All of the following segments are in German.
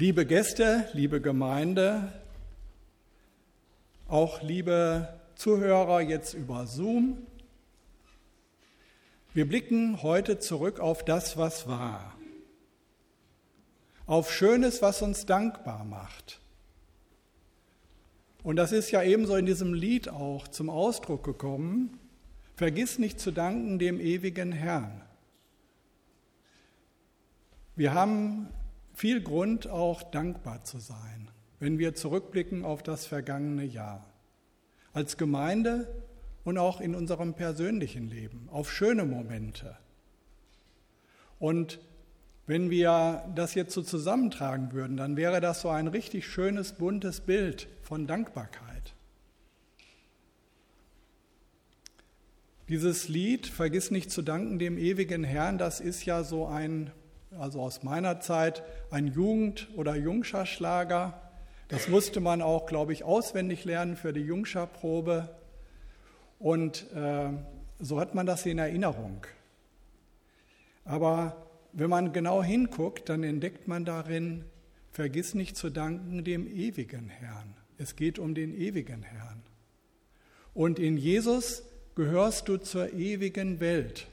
Liebe Gäste, liebe Gemeinde, auch liebe Zuhörer jetzt über Zoom, wir blicken heute zurück auf das, was war, auf Schönes, was uns dankbar macht. Und das ist ja ebenso in diesem Lied auch zum Ausdruck gekommen. Vergiss nicht zu danken dem ewigen Herrn. Wir haben viel Grund, auch dankbar zu sein, wenn wir zurückblicken auf das vergangene Jahr. Als Gemeinde und auch in unserem persönlichen Leben, auf schöne Momente. Und wenn wir das jetzt so zusammentragen würden, dann wäre das so ein richtig schönes, buntes Bild von Dankbarkeit. Dieses Lied, Vergiss nicht zu danken dem ewigen Herrn, das ist ja so ein also aus meiner Zeit, ein Jugend- oder Jungscherschlager. Das musste man auch, glaube ich, auswendig lernen für die Jungscherprobe. Und äh, so hat man das in Erinnerung. Aber wenn man genau hinguckt, dann entdeckt man darin, vergiss nicht zu danken dem ewigen Herrn. Es geht um den ewigen Herrn. Und in Jesus gehörst du zur ewigen Welt.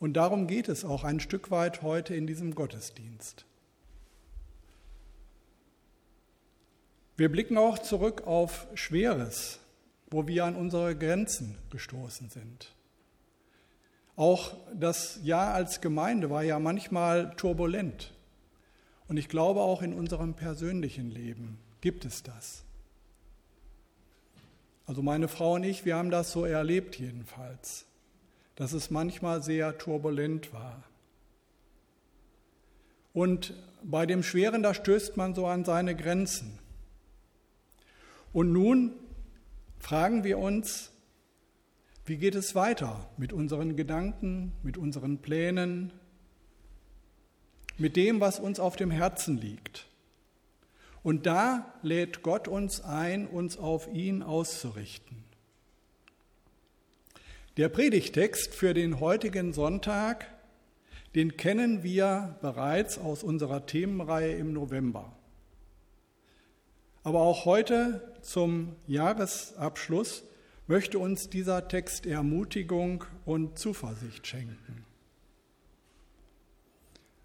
Und darum geht es auch ein Stück weit heute in diesem Gottesdienst. Wir blicken auch zurück auf Schweres, wo wir an unsere Grenzen gestoßen sind. Auch das Jahr als Gemeinde war ja manchmal turbulent. Und ich glaube, auch in unserem persönlichen Leben gibt es das. Also meine Frau und ich, wir haben das so erlebt jedenfalls dass es manchmal sehr turbulent war. Und bei dem Schweren, da stößt man so an seine Grenzen. Und nun fragen wir uns, wie geht es weiter mit unseren Gedanken, mit unseren Plänen, mit dem, was uns auf dem Herzen liegt. Und da lädt Gott uns ein, uns auf ihn auszurichten. Der Predigtext für den heutigen Sonntag, den kennen wir bereits aus unserer Themenreihe im November. Aber auch heute zum Jahresabschluss möchte uns dieser Text Ermutigung und Zuversicht schenken.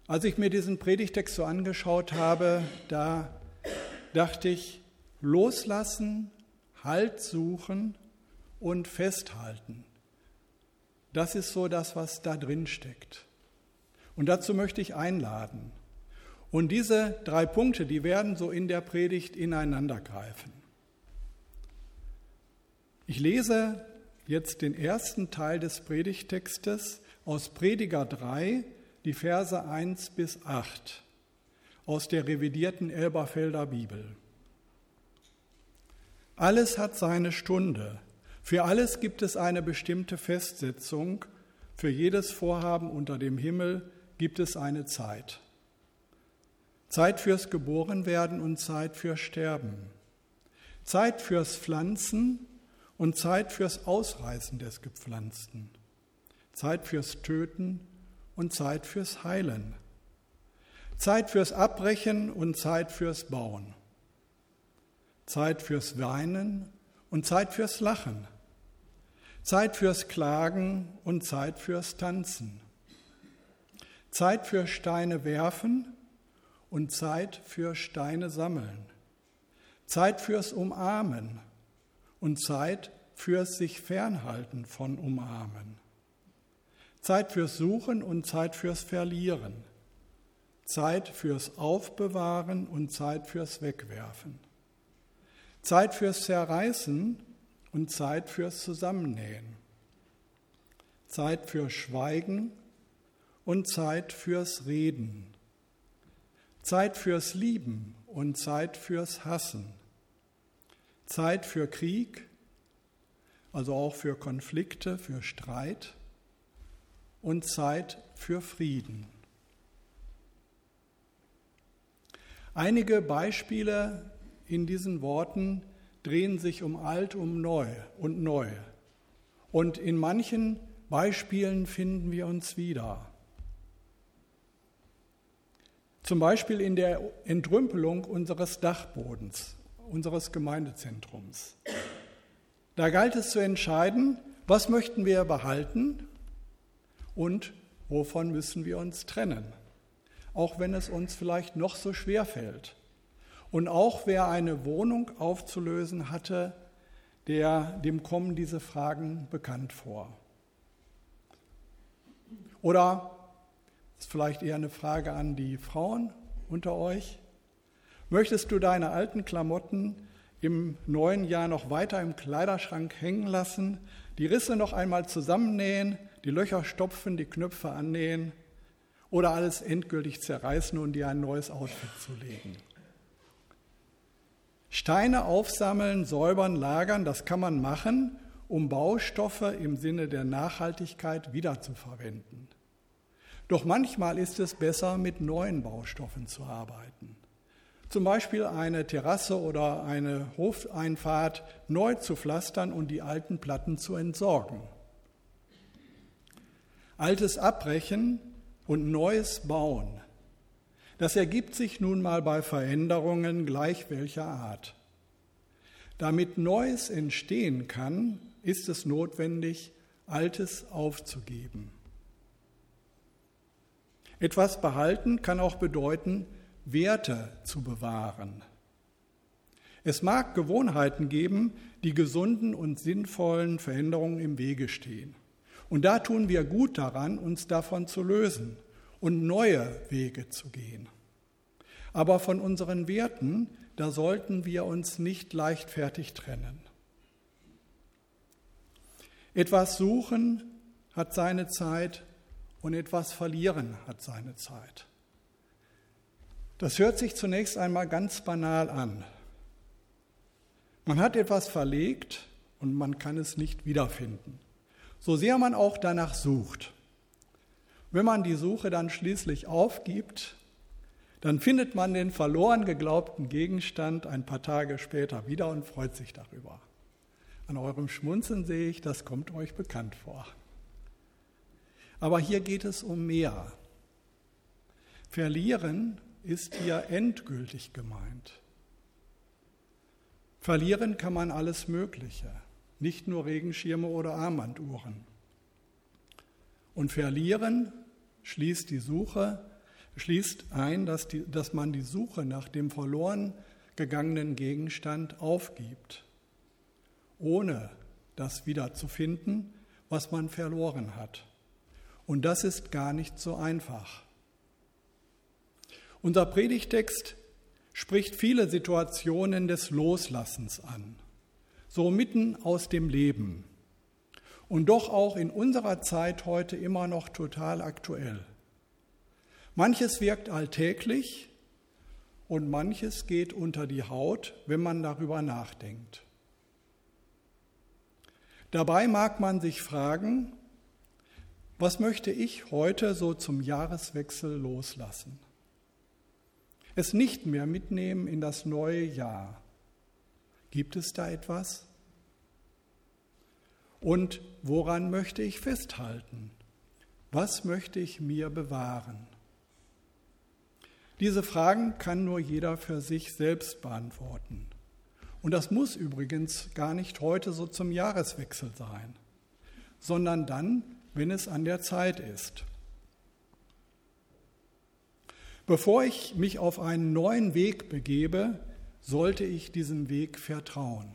Als ich mir diesen Predigtext so angeschaut habe, da dachte ich, loslassen, Halt suchen und festhalten. Das ist so das, was da drin steckt. Und dazu möchte ich einladen. Und diese drei Punkte, die werden so in der Predigt ineinandergreifen. Ich lese jetzt den ersten Teil des Predigtextes aus Prediger 3, die Verse 1 bis 8 aus der revidierten Elberfelder Bibel. Alles hat seine Stunde, für alles gibt es eine bestimmte Festsetzung, für jedes Vorhaben unter dem Himmel gibt es eine Zeit. Zeit fürs Geborenwerden und Zeit fürs Sterben. Zeit fürs Pflanzen und Zeit fürs Ausreißen des Gepflanzten. Zeit fürs Töten und Zeit fürs Heilen. Zeit fürs Abbrechen und Zeit fürs Bauen. Zeit fürs Weinen und Zeit fürs Lachen. Zeit fürs Klagen und Zeit fürs Tanzen. Zeit für Steine werfen und Zeit für Steine sammeln. Zeit fürs Umarmen und Zeit fürs sich fernhalten von Umarmen. Zeit fürs Suchen und Zeit fürs Verlieren. Zeit fürs Aufbewahren und Zeit fürs Wegwerfen. Zeit fürs Zerreißen und Zeit fürs Zusammennähen. Zeit für Schweigen und Zeit fürs Reden. Zeit fürs Lieben und Zeit fürs Hassen. Zeit für Krieg, also auch für Konflikte, für Streit und Zeit für Frieden. Einige Beispiele in diesen Worten drehen sich um alt, um neu und neu. Und in manchen Beispielen finden wir uns wieder. Zum Beispiel in der Entrümpelung unseres Dachbodens, unseres Gemeindezentrums. Da galt es zu entscheiden, was möchten wir behalten und wovon müssen wir uns trennen, auch wenn es uns vielleicht noch so schwer fällt. Und auch wer eine Wohnung aufzulösen hatte, der, dem kommen diese Fragen bekannt vor. Oder das ist vielleicht eher eine Frage an die Frauen unter euch. Möchtest du deine alten Klamotten im neuen Jahr noch weiter im Kleiderschrank hängen lassen, die Risse noch einmal zusammennähen, die Löcher stopfen, die Knöpfe annähen oder alles endgültig zerreißen und dir ein neues Outfit zulegen? Steine aufsammeln, säubern, lagern, das kann man machen, um Baustoffe im Sinne der Nachhaltigkeit wiederzuverwenden. Doch manchmal ist es besser, mit neuen Baustoffen zu arbeiten. Zum Beispiel eine Terrasse oder eine Hofeinfahrt neu zu pflastern und die alten Platten zu entsorgen. Altes abbrechen und Neues bauen. Das ergibt sich nun mal bei Veränderungen gleich welcher Art. Damit Neues entstehen kann, ist es notwendig, Altes aufzugeben. Etwas behalten kann auch bedeuten, Werte zu bewahren. Es mag Gewohnheiten geben, die gesunden und sinnvollen Veränderungen im Wege stehen. Und da tun wir gut daran, uns davon zu lösen und neue Wege zu gehen. Aber von unseren Werten, da sollten wir uns nicht leichtfertig trennen. Etwas suchen hat seine Zeit und etwas verlieren hat seine Zeit. Das hört sich zunächst einmal ganz banal an. Man hat etwas verlegt und man kann es nicht wiederfinden, so sehr man auch danach sucht. Wenn man die Suche dann schließlich aufgibt, dann findet man den verloren geglaubten Gegenstand ein paar Tage später wieder und freut sich darüber. An eurem Schmunzeln sehe ich, das kommt euch bekannt vor. Aber hier geht es um mehr. Verlieren ist hier endgültig gemeint. Verlieren kann man alles Mögliche, nicht nur Regenschirme oder Armbanduhren. Und verlieren schließt die Suche, schließt ein, dass, die, dass man die Suche nach dem verloren gegangenen Gegenstand aufgibt, ohne das wiederzufinden, was man verloren hat. Und das ist gar nicht so einfach. Unser Predigtext spricht viele Situationen des Loslassens an, so mitten aus dem Leben und doch auch in unserer Zeit heute immer noch total aktuell. Manches wirkt alltäglich und manches geht unter die Haut, wenn man darüber nachdenkt. Dabei mag man sich fragen, was möchte ich heute so zum Jahreswechsel loslassen? Es nicht mehr mitnehmen in das neue Jahr. Gibt es da etwas? Und woran möchte ich festhalten? Was möchte ich mir bewahren? Diese Fragen kann nur jeder für sich selbst beantworten. Und das muss übrigens gar nicht heute so zum Jahreswechsel sein, sondern dann, wenn es an der Zeit ist. Bevor ich mich auf einen neuen Weg begebe, sollte ich diesem Weg vertrauen.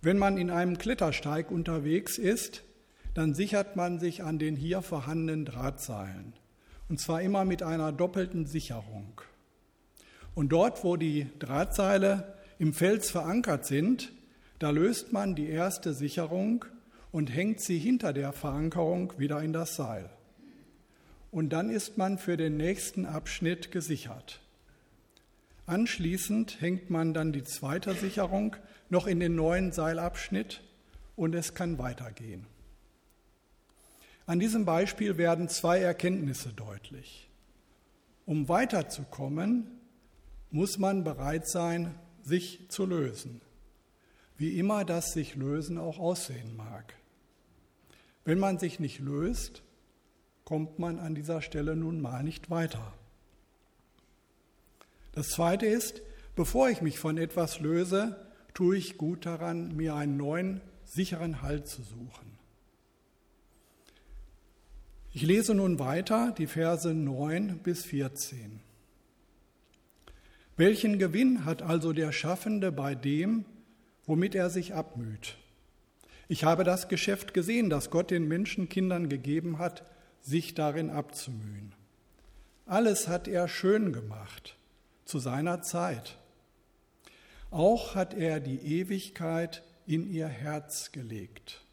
Wenn man in einem Klettersteig unterwegs ist, dann sichert man sich an den hier vorhandenen Drahtseilen. Und zwar immer mit einer doppelten Sicherung. Und dort, wo die Drahtseile im Fels verankert sind, da löst man die erste Sicherung und hängt sie hinter der Verankerung wieder in das Seil. Und dann ist man für den nächsten Abschnitt gesichert. Anschließend hängt man dann die zweite Sicherung noch in den neuen Seilabschnitt und es kann weitergehen. An diesem Beispiel werden zwei Erkenntnisse deutlich. Um weiterzukommen, muss man bereit sein, sich zu lösen, wie immer das sich lösen auch aussehen mag. Wenn man sich nicht löst, kommt man an dieser Stelle nun mal nicht weiter. Das Zweite ist, bevor ich mich von etwas löse, tue ich gut daran, mir einen neuen, sicheren Halt zu suchen. Ich lese nun weiter die Verse 9 bis 14. Welchen Gewinn hat also der Schaffende bei dem, womit er sich abmüht? Ich habe das Geschäft gesehen, das Gott den Menschenkindern gegeben hat, sich darin abzumühen. Alles hat er schön gemacht, zu seiner Zeit. Auch hat er die Ewigkeit in ihr Herz gelegt.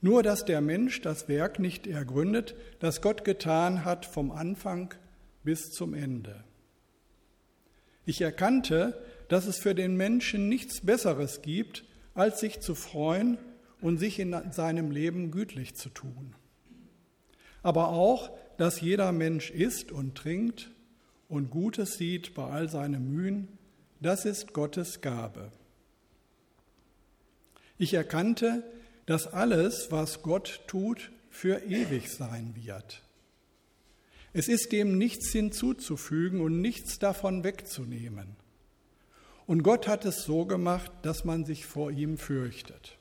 Nur dass der Mensch das Werk nicht ergründet, das Gott getan hat vom Anfang bis zum Ende. Ich erkannte, dass es für den Menschen nichts Besseres gibt, als sich zu freuen und sich in seinem Leben gütlich zu tun. Aber auch, dass jeder Mensch isst und trinkt und Gutes sieht bei all seinen Mühen, das ist Gottes Gabe. Ich erkannte, dass alles, was Gott tut, für ewig sein wird. Es ist dem nichts hinzuzufügen und nichts davon wegzunehmen. Und Gott hat es so gemacht, dass man sich vor ihm fürchtet.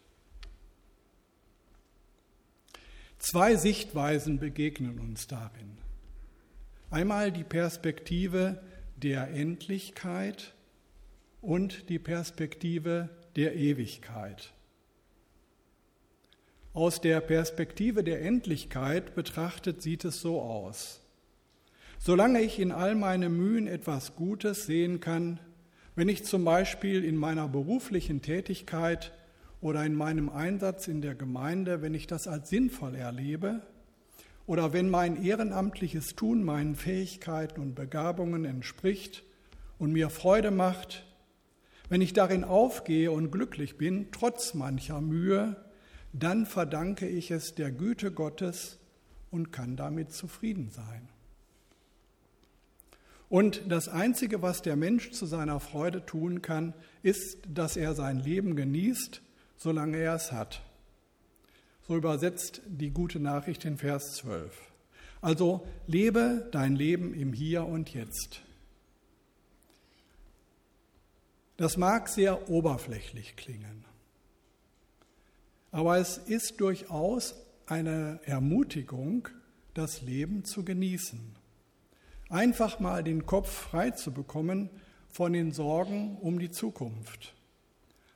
Zwei Sichtweisen begegnen uns darin. Einmal die Perspektive der Endlichkeit und die Perspektive der Ewigkeit. Aus der Perspektive der Endlichkeit betrachtet sieht es so aus. Solange ich in all meinen Mühen etwas Gutes sehen kann, wenn ich zum Beispiel in meiner beruflichen Tätigkeit oder in meinem Einsatz in der Gemeinde, wenn ich das als sinnvoll erlebe, oder wenn mein ehrenamtliches Tun meinen Fähigkeiten und Begabungen entspricht und mir Freude macht, wenn ich darin aufgehe und glücklich bin, trotz mancher Mühe, dann verdanke ich es der Güte Gottes und kann damit zufrieden sein. Und das Einzige, was der Mensch zu seiner Freude tun kann, ist, dass er sein Leben genießt, solange er es hat. So übersetzt die gute Nachricht in Vers 12. Also lebe dein Leben im Hier und Jetzt. Das mag sehr oberflächlich klingen, aber es ist durchaus eine Ermutigung, das Leben zu genießen einfach mal den Kopf frei zu bekommen von den Sorgen um die Zukunft,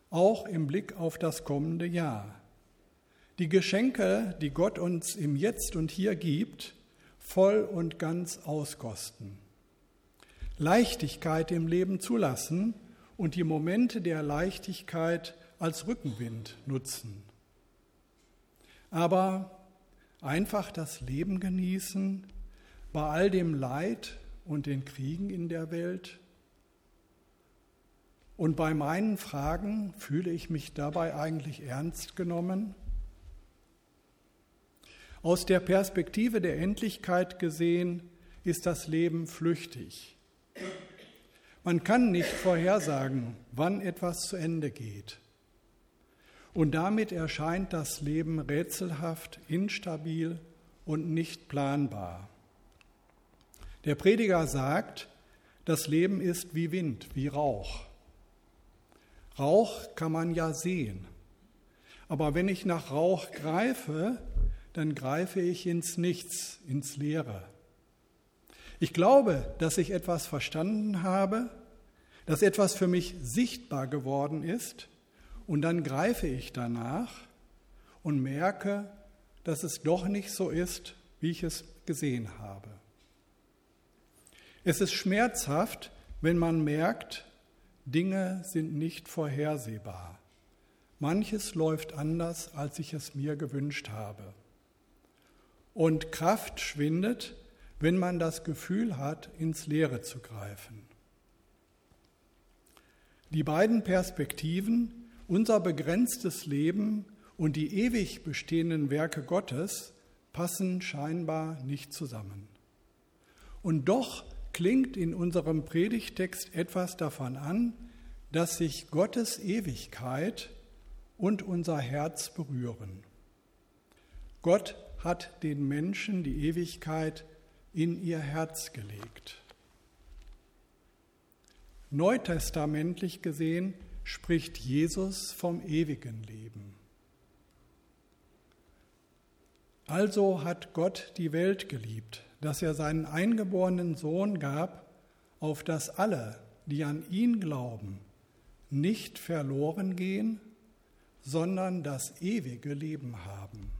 auch im Blick auf das kommende Jahr. Die Geschenke, die Gott uns im Jetzt und Hier gibt, voll und ganz auskosten. Leichtigkeit im Leben zulassen und die Momente der Leichtigkeit als Rückenwind nutzen. Aber einfach das Leben genießen, bei all dem Leid und den Kriegen in der Welt? Und bei meinen Fragen fühle ich mich dabei eigentlich ernst genommen? Aus der Perspektive der Endlichkeit gesehen ist das Leben flüchtig. Man kann nicht vorhersagen, wann etwas zu Ende geht. Und damit erscheint das Leben rätselhaft, instabil und nicht planbar. Der Prediger sagt, das Leben ist wie Wind, wie Rauch. Rauch kann man ja sehen. Aber wenn ich nach Rauch greife, dann greife ich ins Nichts, ins Leere. Ich glaube, dass ich etwas verstanden habe, dass etwas für mich sichtbar geworden ist, und dann greife ich danach und merke, dass es doch nicht so ist, wie ich es gesehen habe. Es ist schmerzhaft, wenn man merkt, Dinge sind nicht vorhersehbar. Manches läuft anders, als ich es mir gewünscht habe. Und Kraft schwindet, wenn man das Gefühl hat, ins Leere zu greifen. Die beiden Perspektiven, unser begrenztes Leben und die ewig bestehenden Werke Gottes, passen scheinbar nicht zusammen. Und doch klingt in unserem Predigtext etwas davon an, dass sich Gottes Ewigkeit und unser Herz berühren. Gott hat den Menschen die Ewigkeit in ihr Herz gelegt. Neutestamentlich gesehen spricht Jesus vom ewigen Leben. Also hat Gott die Welt geliebt, dass er seinen eingeborenen Sohn gab, auf dass alle, die an ihn glauben, nicht verloren gehen, sondern das ewige Leben haben.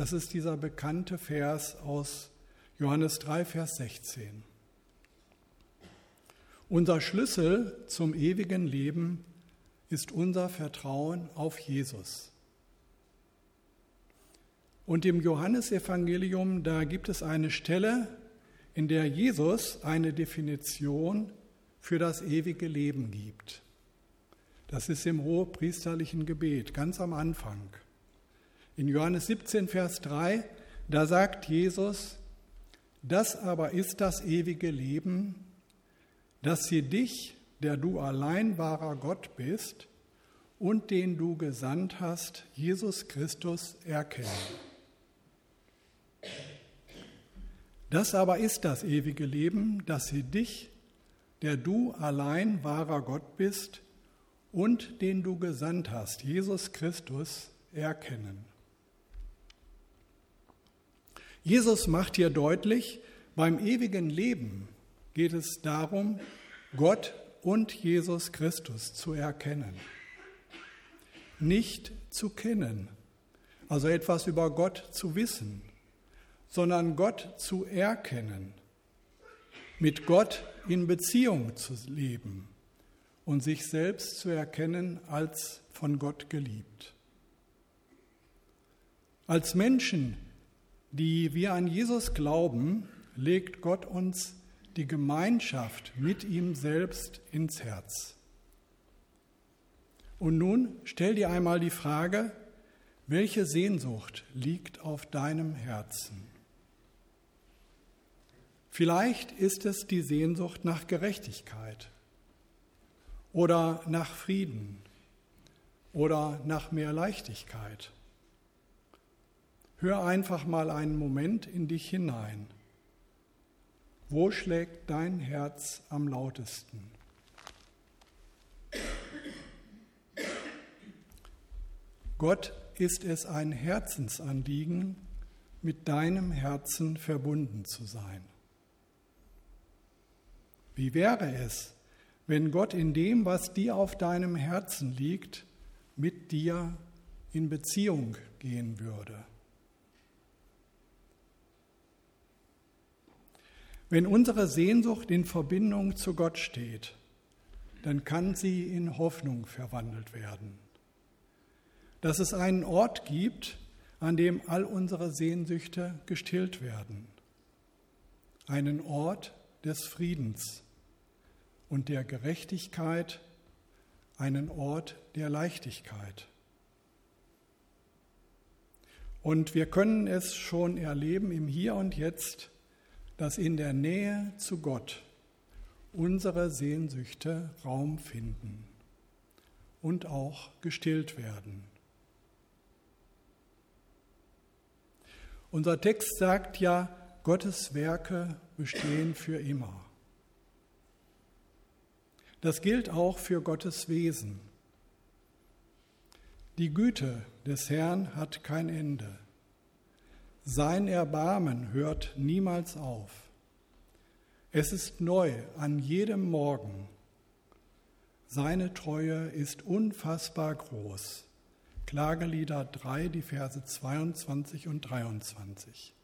Das ist dieser bekannte Vers aus Johannes 3, Vers 16. Unser Schlüssel zum ewigen Leben ist unser Vertrauen auf Jesus. Und im Johannesevangelium, da gibt es eine Stelle, in der Jesus eine Definition für das ewige Leben gibt. Das ist im hohepriesterlichen Gebet, ganz am Anfang. In Johannes 17, Vers 3, da sagt Jesus, das aber ist das ewige Leben, dass sie dich, der du allein wahrer Gott bist und den du gesandt hast, Jesus Christus, erkennen. Das aber ist das ewige Leben, dass sie dich, der du allein wahrer Gott bist und den du gesandt hast, Jesus Christus, erkennen. Jesus macht hier deutlich, beim ewigen Leben geht es darum, Gott und Jesus Christus zu erkennen. Nicht zu kennen, also etwas über Gott zu wissen, sondern Gott zu erkennen, mit Gott in Beziehung zu leben und sich selbst zu erkennen als von Gott geliebt. Als Menschen, die wir an Jesus glauben, legt Gott uns die Gemeinschaft mit ihm selbst ins Herz. Und nun stell dir einmal die Frage, welche Sehnsucht liegt auf deinem Herzen? Vielleicht ist es die Sehnsucht nach Gerechtigkeit oder nach Frieden oder nach mehr Leichtigkeit. Hör einfach mal einen Moment in dich hinein. Wo schlägt dein Herz am lautesten? Gott ist es ein Herzensanliegen, mit deinem Herzen verbunden zu sein. Wie wäre es, wenn Gott in dem, was dir auf deinem Herzen liegt, mit dir in Beziehung gehen würde? Wenn unsere Sehnsucht in Verbindung zu Gott steht, dann kann sie in Hoffnung verwandelt werden. Dass es einen Ort gibt, an dem all unsere Sehnsüchte gestillt werden. Einen Ort, des Friedens und der Gerechtigkeit einen Ort der Leichtigkeit. Und wir können es schon erleben im Hier und Jetzt, dass in der Nähe zu Gott unsere Sehnsüchte Raum finden und auch gestillt werden. Unser Text sagt ja, Gottes Werke bestehen für immer. Das gilt auch für Gottes Wesen. Die Güte des Herrn hat kein Ende. Sein Erbarmen hört niemals auf. Es ist neu an jedem Morgen. Seine Treue ist unfassbar groß. Klagelieder 3, die Verse 22 und 23.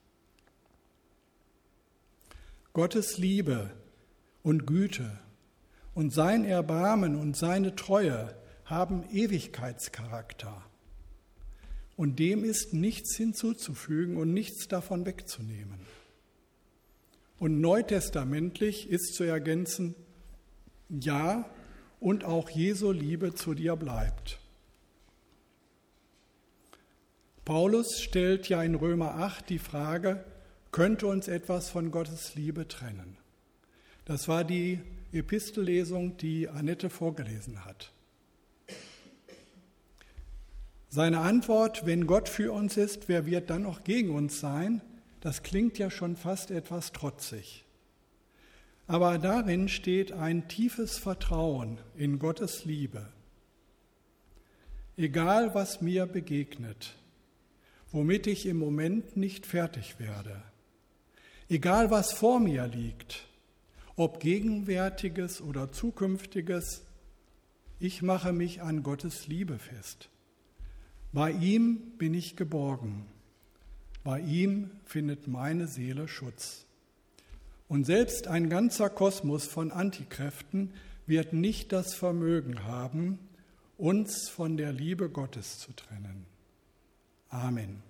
Gottes Liebe und Güte und sein Erbarmen und seine Treue haben Ewigkeitscharakter. Und dem ist nichts hinzuzufügen und nichts davon wegzunehmen. Und neutestamentlich ist zu ergänzen, ja, und auch Jesu Liebe zu dir bleibt. Paulus stellt ja in Römer 8 die Frage, könnte uns etwas von Gottes Liebe trennen. Das war die Epistellesung, die Annette vorgelesen hat. Seine Antwort, wenn Gott für uns ist, wer wird dann noch gegen uns sein? Das klingt ja schon fast etwas trotzig. Aber darin steht ein tiefes Vertrauen in Gottes Liebe. Egal was mir begegnet, womit ich im Moment nicht fertig werde, egal was vor mir liegt, ob gegenwärtiges oder zukünftiges, ich mache mich an Gottes Liebe fest. Bei ihm bin ich geborgen. Bei ihm findet meine Seele Schutz. Und selbst ein ganzer Kosmos von Antikräften wird nicht das Vermögen haben, uns von der Liebe Gottes zu trennen. Amen.